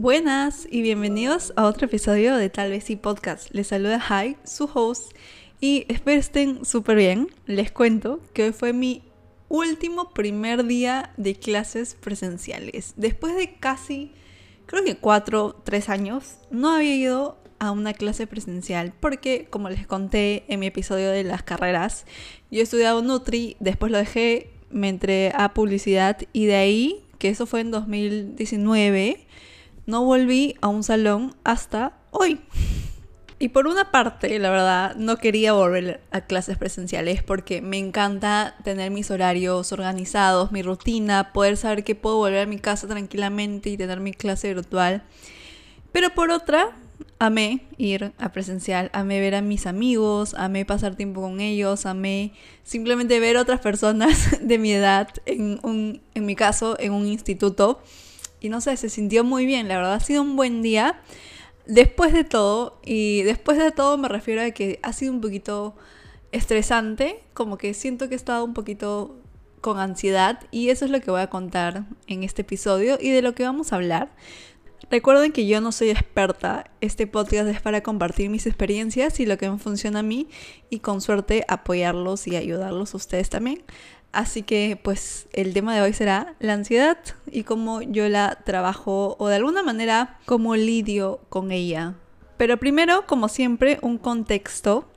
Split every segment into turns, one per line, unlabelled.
Buenas y bienvenidos a otro episodio de Tal vez sí Podcast. Les saluda Hi, su host, y espero estén súper bien. Les cuento que hoy fue mi último primer día de clases presenciales. Después de casi, creo que cuatro, tres años, no había ido a una clase presencial porque, como les conté en mi episodio de las carreras, yo he estudiado Nutri, después lo dejé, me entré a publicidad y de ahí, que eso fue en 2019, no volví a un salón hasta hoy. Y por una parte, la verdad, no quería volver a clases presenciales porque me encanta tener mis horarios organizados, mi rutina, poder saber que puedo volver a mi casa tranquilamente y tener mi clase virtual. Pero por otra, amé ir a presencial, amé ver a mis amigos, amé pasar tiempo con ellos, amé simplemente ver otras personas de mi edad, en, un, en mi caso, en un instituto y no sé, se sintió muy bien, la verdad ha sido un buen día. Después de todo, y después de todo me refiero a que ha sido un poquito estresante, como que siento que he estado un poquito con ansiedad y eso es lo que voy a contar en este episodio y de lo que vamos a hablar. Recuerden que yo no soy experta, este podcast es para compartir mis experiencias y lo que me funciona a mí y con suerte apoyarlos y ayudarlos a ustedes también. Así que pues el tema de hoy será la ansiedad y cómo yo la trabajo o de alguna manera cómo lidio con ella. Pero primero, como siempre, un contexto.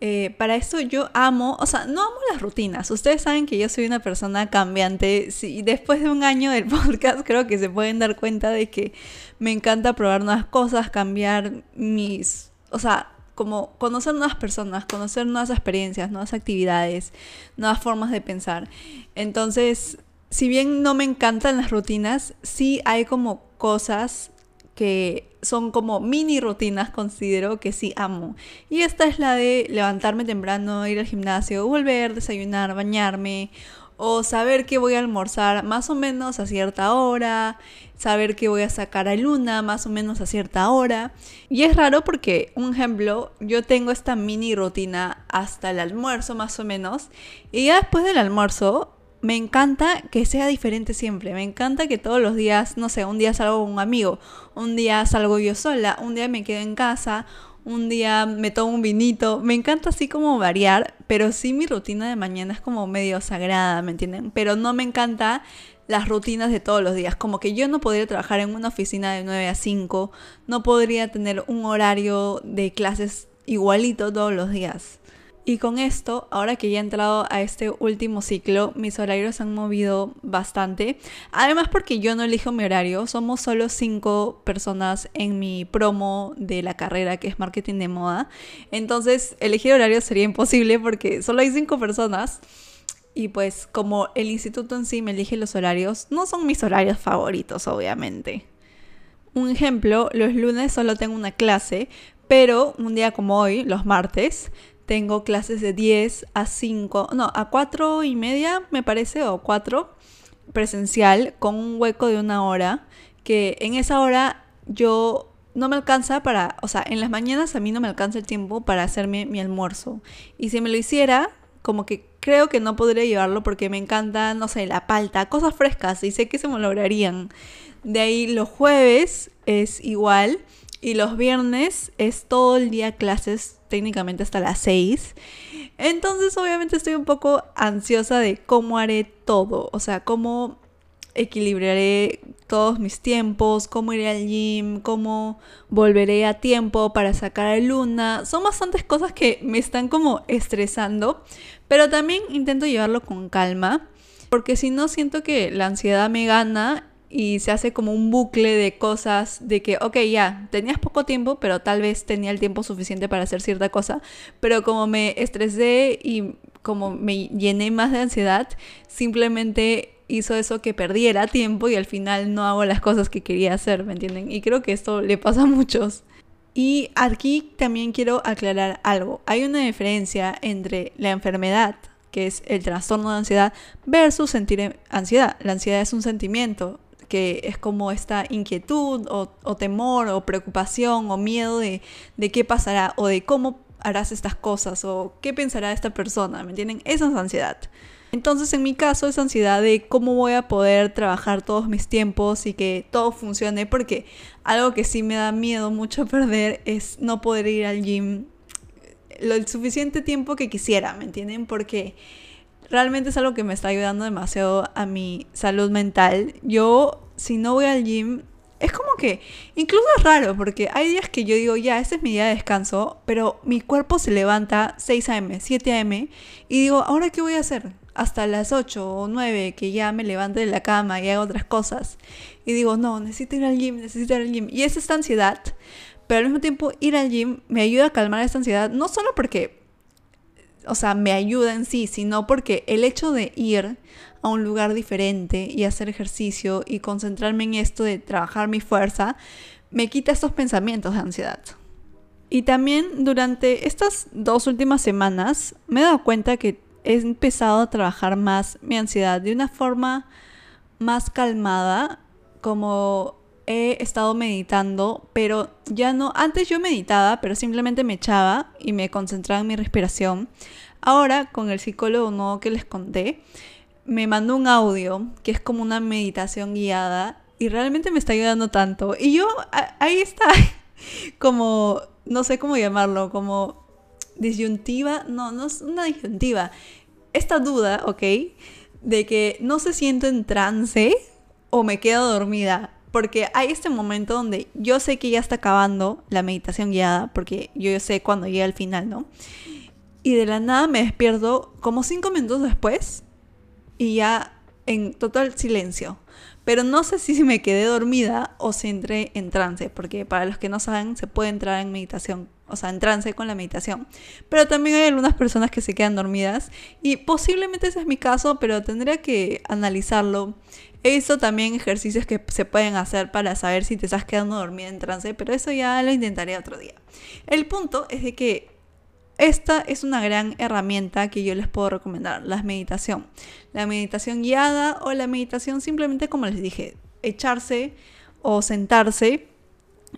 Eh, para esto yo amo, o sea, no amo las rutinas. Ustedes saben que yo soy una persona cambiante. Sí, después de un año del podcast creo que se pueden dar cuenta de que me encanta probar nuevas cosas, cambiar mis... O sea, como conocer nuevas personas, conocer nuevas experiencias, nuevas actividades, nuevas formas de pensar. Entonces, si bien no me encantan las rutinas, sí hay como cosas que son como mini rutinas, considero que sí amo. Y esta es la de levantarme temprano, ir al gimnasio, volver, desayunar, bañarme, o saber que voy a almorzar más o menos a cierta hora, saber que voy a sacar a Luna más o menos a cierta hora. Y es raro porque, un ejemplo, yo tengo esta mini rutina hasta el almuerzo más o menos, y ya después del almuerzo me encanta que sea diferente siempre. Me encanta que todos los días, no sé, un día salgo con un amigo, un día salgo yo sola, un día me quedo en casa, un día me tomo un vinito. Me encanta así como variar, pero sí mi rutina de mañana es como medio sagrada, ¿me entienden? Pero no me encanta las rutinas de todos los días. Como que yo no podría trabajar en una oficina de 9 a 5, no podría tener un horario de clases igualito todos los días. Y con esto, ahora que ya he entrado a este último ciclo, mis horarios se han movido bastante. Además porque yo no elijo mi horario, somos solo cinco personas en mi promo de la carrera que es marketing de moda. Entonces elegir horario sería imposible porque solo hay cinco personas. Y pues como el instituto en sí me elige los horarios, no son mis horarios favoritos, obviamente. Un ejemplo, los lunes solo tengo una clase, pero un día como hoy, los martes, tengo clases de 10 a 5, no, a 4 y media me parece, o 4 presencial con un hueco de una hora, que en esa hora yo no me alcanza para, o sea, en las mañanas a mí no me alcanza el tiempo para hacerme mi almuerzo. Y si me lo hiciera, como que creo que no podría llevarlo porque me encanta, no sé, la palta, cosas frescas y sé que se me lograrían. De ahí los jueves es igual y los viernes es todo el día clases, técnicamente hasta las 6. Entonces obviamente estoy un poco ansiosa de cómo haré todo, o sea, cómo equilibraré todos mis tiempos, cómo iré al gym, cómo volveré a tiempo para sacar a Luna. Son bastantes cosas que me están como estresando, pero también intento llevarlo con calma, porque si no siento que la ansiedad me gana y se hace como un bucle de cosas de que, ok, ya, tenías poco tiempo, pero tal vez tenía el tiempo suficiente para hacer cierta cosa, pero como me estresé y como me llené más de ansiedad, simplemente hizo eso que perdiera tiempo y al final no hago las cosas que quería hacer, ¿me entienden? Y creo que esto le pasa a muchos. Y aquí también quiero aclarar algo. Hay una diferencia entre la enfermedad, que es el trastorno de ansiedad, versus sentir ansiedad. La ansiedad es un sentimiento, que es como esta inquietud o, temor o preocupación o miedo de, de, qué pasará o de cómo harás estas cosas o qué pensará esta persona, ¿me entienden? Esa es ansiedad. Entonces en mi caso es ansiedad de cómo voy a poder trabajar todos mis tiempos y que todo funcione, porque algo que sí me da miedo mucho perder es no poder ir al gym lo el suficiente tiempo que quisiera, ¿me entienden? Porque realmente es algo que me está ayudando demasiado a mi salud mental. Yo, si no voy al gym, es como que incluso es raro porque hay días que yo digo, ya, este es mi día de descanso, pero mi cuerpo se levanta 6 a.m., 7 a.m. y digo, ¿ahora qué voy a hacer? Hasta las 8 o 9 que ya me levante de la cama y hago otras cosas. Y digo, no, necesito ir al gym, necesito ir al gym. Y es esta ansiedad, pero al mismo tiempo ir al gym me ayuda a calmar esta ansiedad, no solo porque, o sea, me ayuda en sí, sino porque el hecho de ir a un lugar diferente y hacer ejercicio y concentrarme en esto de trabajar mi fuerza, me quita estos pensamientos de ansiedad. Y también durante estas dos últimas semanas me he dado cuenta que he empezado a trabajar más mi ansiedad de una forma más calmada, como he estado meditando, pero ya no, antes yo meditaba, pero simplemente me echaba y me concentraba en mi respiración. Ahora, con el psicólogo nuevo que les conté, me mandó un audio que es como una meditación guiada y realmente me está ayudando tanto. Y yo, ahí está, como, no sé cómo llamarlo, como disyuntiva, no, no es una disyuntiva, esta duda, ¿ok? De que no se siento en trance o me quedo dormida. Porque hay este momento donde yo sé que ya está acabando la meditación guiada, porque yo sé cuando llega al final, ¿no? Y de la nada me despierto como cinco minutos después y ya en total silencio. Pero no sé si me quedé dormida o si entré en trance, porque para los que no saben, se puede entrar en meditación, o sea, en trance con la meditación. Pero también hay algunas personas que se quedan dormidas y posiblemente ese es mi caso, pero tendría que analizarlo. Visto también ejercicios que se pueden hacer para saber si te estás quedando dormida en trance, pero eso ya lo intentaré otro día. El punto es de que esta es una gran herramienta que yo les puedo recomendar, la meditación. La meditación guiada o la meditación simplemente como les dije, echarse o sentarse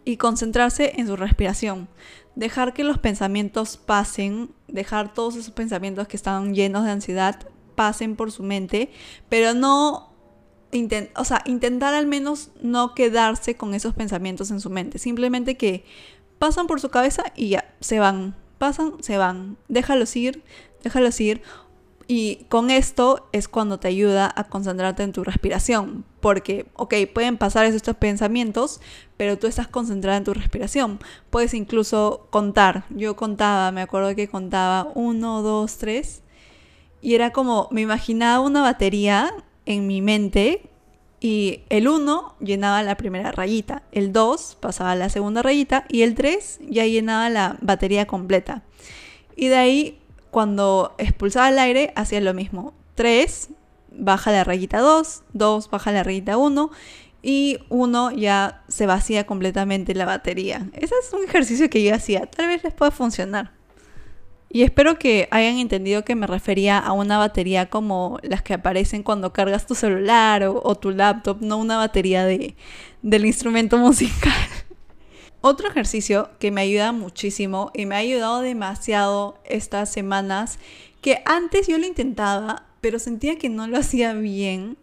y concentrarse en su respiración. Dejar que los pensamientos pasen, dejar todos esos pensamientos que están llenos de ansiedad pasen por su mente, pero no o sea, intentar al menos no quedarse con esos pensamientos en su mente, simplemente que pasan por su cabeza y ya, se van, pasan, se van. Déjalos ir, déjalos ir. Y con esto es cuando te ayuda a concentrarte en tu respiración. Porque, ok, pueden pasar estos pensamientos, pero tú estás concentrada en tu respiración. Puedes incluso contar. Yo contaba, me acuerdo que contaba uno, dos, tres. Y era como, me imaginaba una batería en mi mente y el 1 llenaba la primera rayita, el 2 pasaba a la segunda rayita y el 3 ya llenaba la batería completa. Y de ahí, cuando expulsaba el aire, hacía lo mismo. 3 baja la rayita 2, 2 baja la rayita 1 y 1 ya se vacía completamente la batería. Ese es un ejercicio que yo hacía, tal vez les pueda funcionar. Y espero que hayan entendido que me refería a una batería como las que aparecen cuando cargas tu celular o, tu laptop, no una batería de, del instrumento musical. Otro ejercicio que me ayuda muchísimo y me ha ayudado demasiado estas semanas, que antes yo lo intentaba, pero sentía que no lo hacía bien,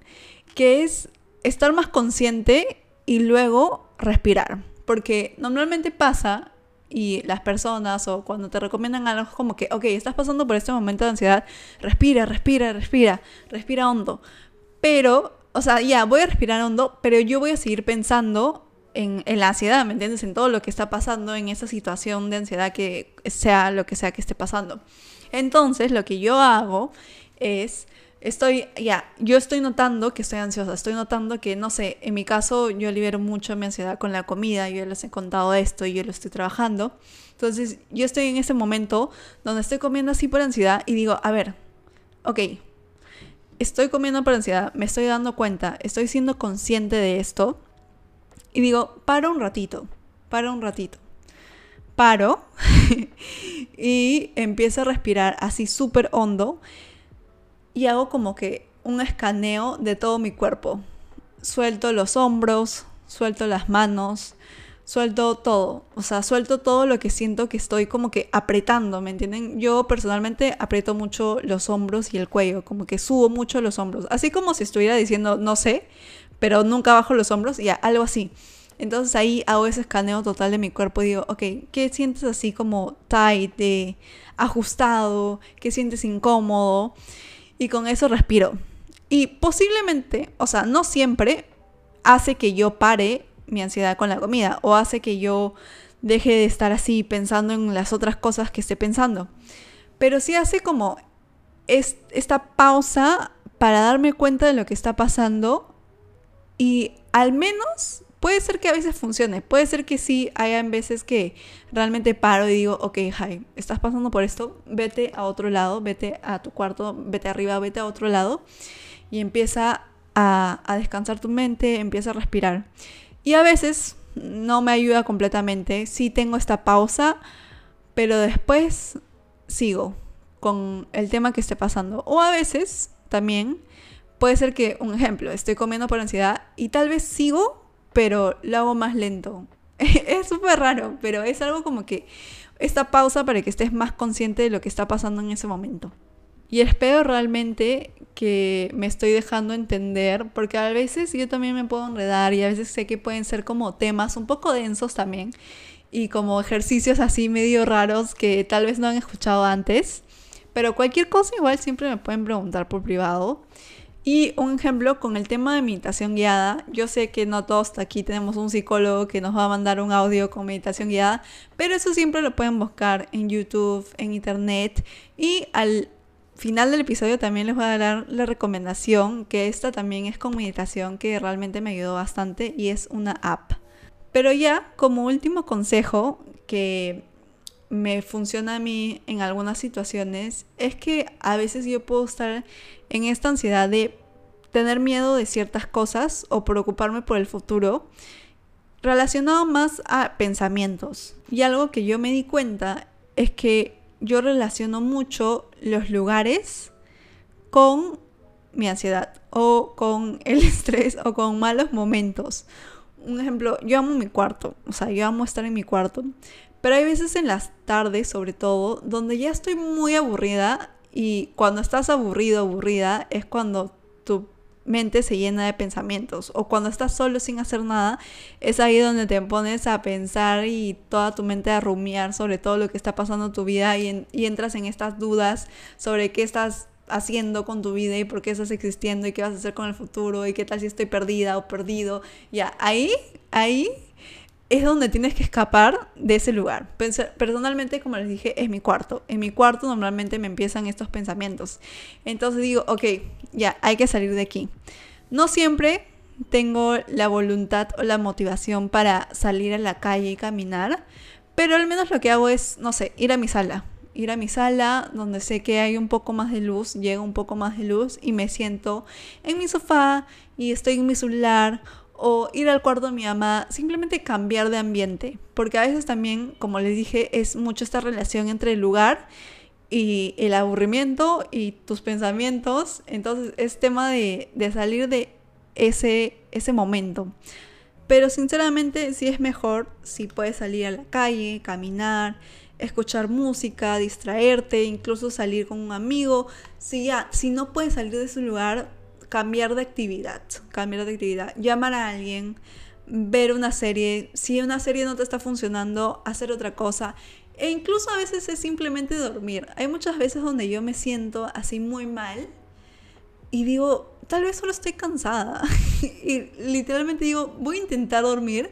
que es estar más consciente y luego respirar. Porque normalmente pasa y las personas o cuando te recomiendan algo como que, ok, estás pasando por este momento de ansiedad, respira, respira, respira, respira hondo. Pero, o sea, ya, voy a respirar hondo, pero yo voy a seguir pensando en, en, la ansiedad, ¿me entiendes? En todo lo que está pasando, en esa situación de ansiedad que sea lo que sea que esté pasando. Entonces, lo que yo hago es estoy, ya, yo estoy notando que estoy ansiosa, estoy notando que, no sé, en mi caso yo libero mucho mi ansiedad con la comida, yo les he contado esto y yo lo estoy trabajando. Entonces, yo estoy en ese momento donde estoy comiendo así por ansiedad y digo, a ver, ok, estoy comiendo por ansiedad, me estoy dando cuenta, estoy siendo consciente de esto y digo, paro un ratito, paro un ratito. Paro y empiezo a respirar así súper hondo y hago como que un escaneo de todo mi cuerpo. Suelto los hombros, suelto las manos, suelto todo, o sea, suelto todo lo que siento que estoy como que apretando, ¿me entienden? Yo personalmente aprieto mucho los hombros y el cuello, como que subo mucho los hombros, así como si estuviera diciendo no sé, pero nunca bajo los hombros, ya, algo así. Entonces ahí hago ese escaneo total de mi cuerpo y digo, ok, ¿qué sientes así como tight, de ajustado? ¿Qué sientes incómodo? Y con eso respiro. Y posiblemente, o sea, no siempre hace que yo pare mi ansiedad con la comida o hace que yo deje de estar así pensando en las otras cosas que esté pensando. Pero sí hace como esta pausa para darme cuenta de lo que está pasando y al menos puede ser que a veces funcione, puede ser que sí haya veces que realmente paro y digo, ok, Jai, estás pasando por esto, vete a otro lado, vete a tu cuarto, vete arriba, vete a otro lado y empieza a, a descansar tu mente, empieza a respirar. Y a veces no me ayuda completamente. Sí tengo esta pausa, pero después sigo con el tema que esté pasando. O a veces también puede ser que, un ejemplo, estoy comiendo por ansiedad y tal vez sigo, pero lo hago más lento. es súper raro, pero es algo como que esta pausa para que estés más consciente de lo que está pasando en ese momento. Y espero realmente que me estoy dejando entender, porque a veces yo también me puedo enredar y a veces sé que pueden ser como temas un poco densos también y como ejercicios así medio raros que tal vez no han escuchado antes. Pero cualquier cosa igual siempre me pueden preguntar por privado. Y un ejemplo con el tema de meditación guiada, yo sé que no todos aquí tenemos un psicólogo que nos va a mandar un audio con meditación guiada, pero eso siempre lo pueden buscar en YouTube, en internet y al final del episodio también les voy a dar la recomendación, que esta también es con meditación que realmente me ayudó bastante y es una app. Pero ya como último consejo que me funciona a mí en algunas situaciones es que a veces yo puedo estar en esta ansiedad de tener miedo de ciertas cosas o preocuparme por el futuro relacionado más a pensamientos. Y algo que yo me di cuenta es que yo relaciono mucho los lugares con mi ansiedad o con el estrés o con malos momentos. Un ejemplo, yo amo mi cuarto, o sea, yo amo estar en mi cuarto, pero hay veces en las tardes, sobre todo, donde ya estoy muy aburrida y cuando estás aburrido, aburrida, es cuando tu mente se llena de pensamientos. O cuando estás solo sin hacer nada, es ahí donde te pones a pensar y toda tu mente a rumiar sobre todo lo que está pasando en tu vida y, entras en estas dudas sobre qué estás haciendo con tu vida y por qué estás existiendo y qué vas a hacer con el futuro y qué tal si estoy perdida o perdido. Ya, ahí, ahí es donde tienes que escapar de ese lugar. Personalmente, como les dije, es mi cuarto. En mi cuarto normalmente me empiezan estos pensamientos. Entonces digo, ok, ya, hay que salir de aquí. No siempre tengo la voluntad o la motivación para salir a la calle y caminar, pero al menos lo que hago es, no sé, ir a mi sala. Ir a mi sala donde sé que hay un poco más de luz, llega un poco más de luz y me siento en mi sofá y estoy en mi celular o ir al cuarto de mi mamá, simplemente cambiar de ambiente, porque a veces también, como les dije, es mucho esta relación entre el lugar y el aburrimiento y tus pensamientos, entonces es tema de, salir de ese, ese momento. Pero sinceramente sí es mejor si puedes salir a la calle, caminar, escuchar música, distraerte, incluso salir con un amigo. Si ya, si no puedes salir de ese lugar, cambiar de actividad, cambiar de actividad, llamar a alguien, ver una serie, si una serie no te está funcionando, hacer otra cosa. E incluso a veces es simplemente dormir. Hay muchas veces donde yo me siento así muy mal y digo, tal vez solo estoy cansada. y literalmente digo, voy a intentar dormir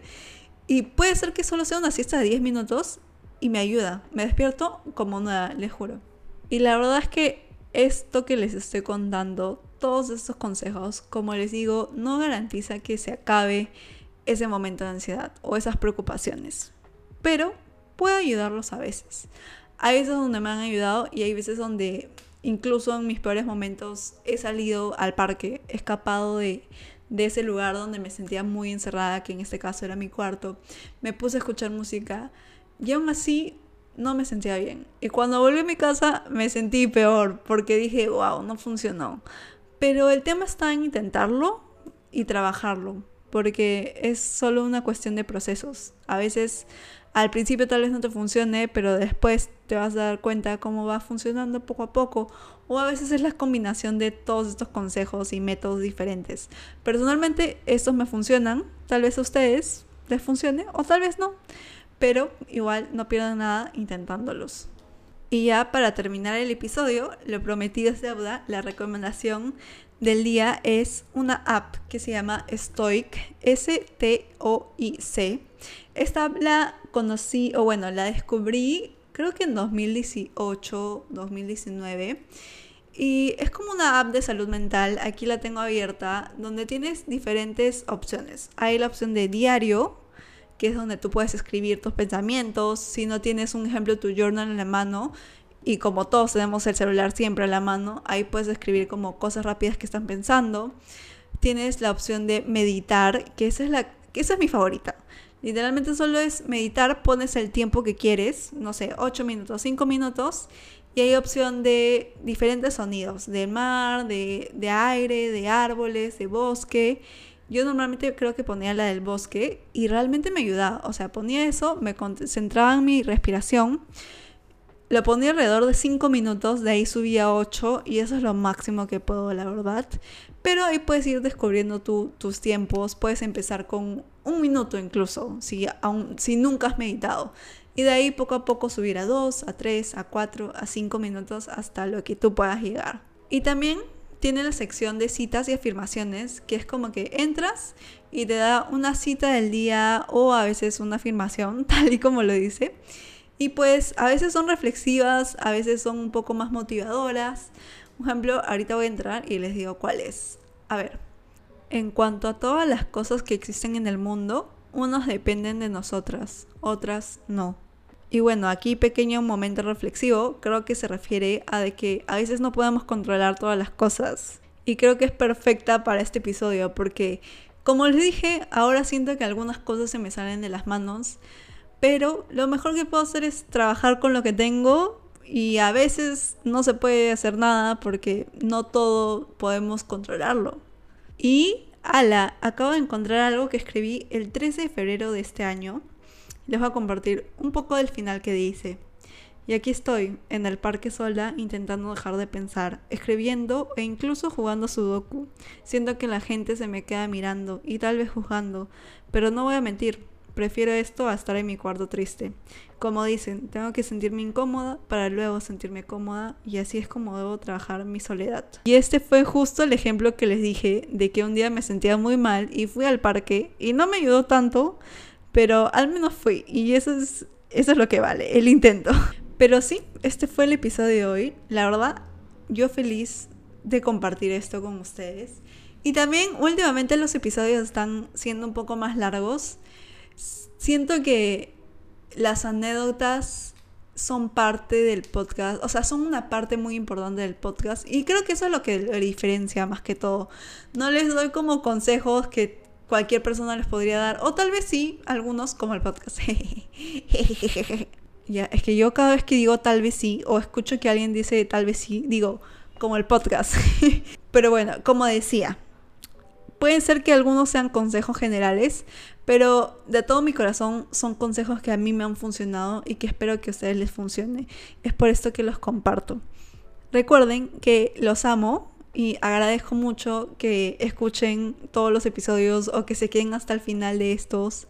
y puede ser que solo sea una siesta de 10 minutos y me ayuda. Me despierto como nada, les juro. Y la verdad es que esto que les estoy contando todos estos consejos, como les digo, no garantiza que se acabe ese momento de ansiedad o esas preocupaciones, pero puede ayudarlos a veces. Hay veces donde me han ayudado y hay veces donde incluso en mis peores momentos he salido al parque, escapado de, de ese lugar donde me sentía muy encerrada, que en este caso era mi cuarto, me puse a escuchar música y aún así no me sentía bien. Y cuando volví a mi casa me sentí peor porque dije, wow, no funcionó. Pero el tema está en intentarlo y trabajarlo. porque es solo una cuestión de procesos. A veces al principio tal vez no te funcione, pero después te vas a dar cuenta cómo va funcionando poco a poco. O a veces es la combinación de todos estos consejos y métodos diferentes. Personalmente estos me funcionan, tal vez a ustedes les funcione o tal vez no, pero igual no pierdan nada intentándolos. Y ya para terminar el episodio, lo prometido es deuda, la recomendación del día es una app que se llama Stoic, S-T-O-I-C. Esta app la conocí, o bueno, la descubrí creo que en 2018, 2019. Y es como una app de salud mental, aquí la tengo abierta, donde tienes diferentes opciones. Hay la opción de diario, que es donde tú puedes escribir tus pensamientos. Si no tienes un ejemplo tu journal en la mano, y como todos tenemos el celular siempre a la mano, ahí puedes escribir como cosas rápidas que están pensando. Tienes la opción de meditar, que esa es, la, que esa es mi favorita. Literalmente solo es meditar, pones el tiempo que quieres, no sé, 8 minutos, 5 minutos, y hay opción de diferentes sonidos, de mar, de, de aire, de árboles, de bosque. Yo normalmente creo que ponía la del bosque y realmente me ayudaba. O sea, ponía eso, me concentraba en mi respiración lo ponía alrededor de 5 minutos, de ahí subía a 8 y eso es lo máximo que puedo, la verdad. Pero ahí puedes ir descubriendo tus tiempos, puedes empezar con un minuto incluso, si, aún, si nunca has meditado. Y de ahí poco a poco subir a 2, a 3, a 4, a 5 minutos hasta lo que tú puedas llegar. Y también tiene la sección de citas y afirmaciones, que es como que entras y te da una cita del día o a veces una afirmación, tal y como lo dice. Y pues a veces son reflexivas, a veces son un poco más motivadoras. Por ejemplo, ahorita voy a entrar y les digo cuál es. A ver, en cuanto a todas las cosas que existen en el mundo, unos dependen de nosotras, otras no. Y bueno, aquí pequeño momento reflexivo, creo que se refiere a de que a veces no podemos controlar todas las cosas. Y creo que es perfecta para este episodio porque, como les dije, ahora siento que algunas cosas se me salen de las manos pero lo mejor que puedo hacer es trabajar con lo que tengo y a veces no se puede hacer nada porque no todo podemos controlarlo. Y, ala, acabo de encontrar algo que escribí el 13 de febrero de este año. Les voy a compartir un poco del final que dice. Y aquí estoy, en el parque sola, intentando dejar de pensar, escribiendo e incluso jugando sudoku. Siento que la gente se me queda mirando y tal vez juzgando, pero no voy a mentir, Prefiero esto a estar en mi cuarto triste. Como dicen, tengo que sentirme incómoda para luego sentirme cómoda y así es como debo trabajar mi soledad. Y este fue justo el ejemplo que les dije de que un día me sentía muy mal y fui al parque y no me ayudó tanto, pero al menos fui y eso es, eso es lo que vale, el intento. Pero sí, este fue el episodio de hoy. La verdad, yo feliz de compartir esto con ustedes. Y también últimamente los episodios están siendo un poco más largos siento que las anécdotas son parte del podcast, o sea, son una parte muy importante del podcast y creo que eso es lo que lo diferencia más que todo. No les doy como consejos que cualquier persona les podría dar, o tal vez sí, algunos como el podcast. ya, es que yo cada vez que digo tal vez sí, o escucho que alguien dice tal vez sí, digo como el podcast. Pero bueno, como decía, pueden ser que algunos sean consejos generales, pero de todo mi corazón son consejos que a mí me han funcionado y que espero que a ustedes les funcione. Es por esto que los comparto. Recuerden que los amo y agradezco mucho que escuchen todos los episodios o que se queden hasta el final de estos.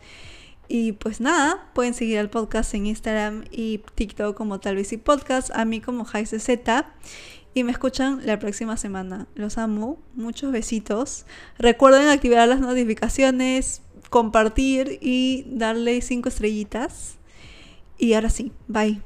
Y pues nada, pueden seguir al podcast en Instagram y TikTok como tal vez y podcast, a mí como Z y me escuchan la próxima semana. Los amo, muchos besitos. Recuerden activar las notificaciones, compartir y darle cinco estrellitas. Y ahora sí, bye.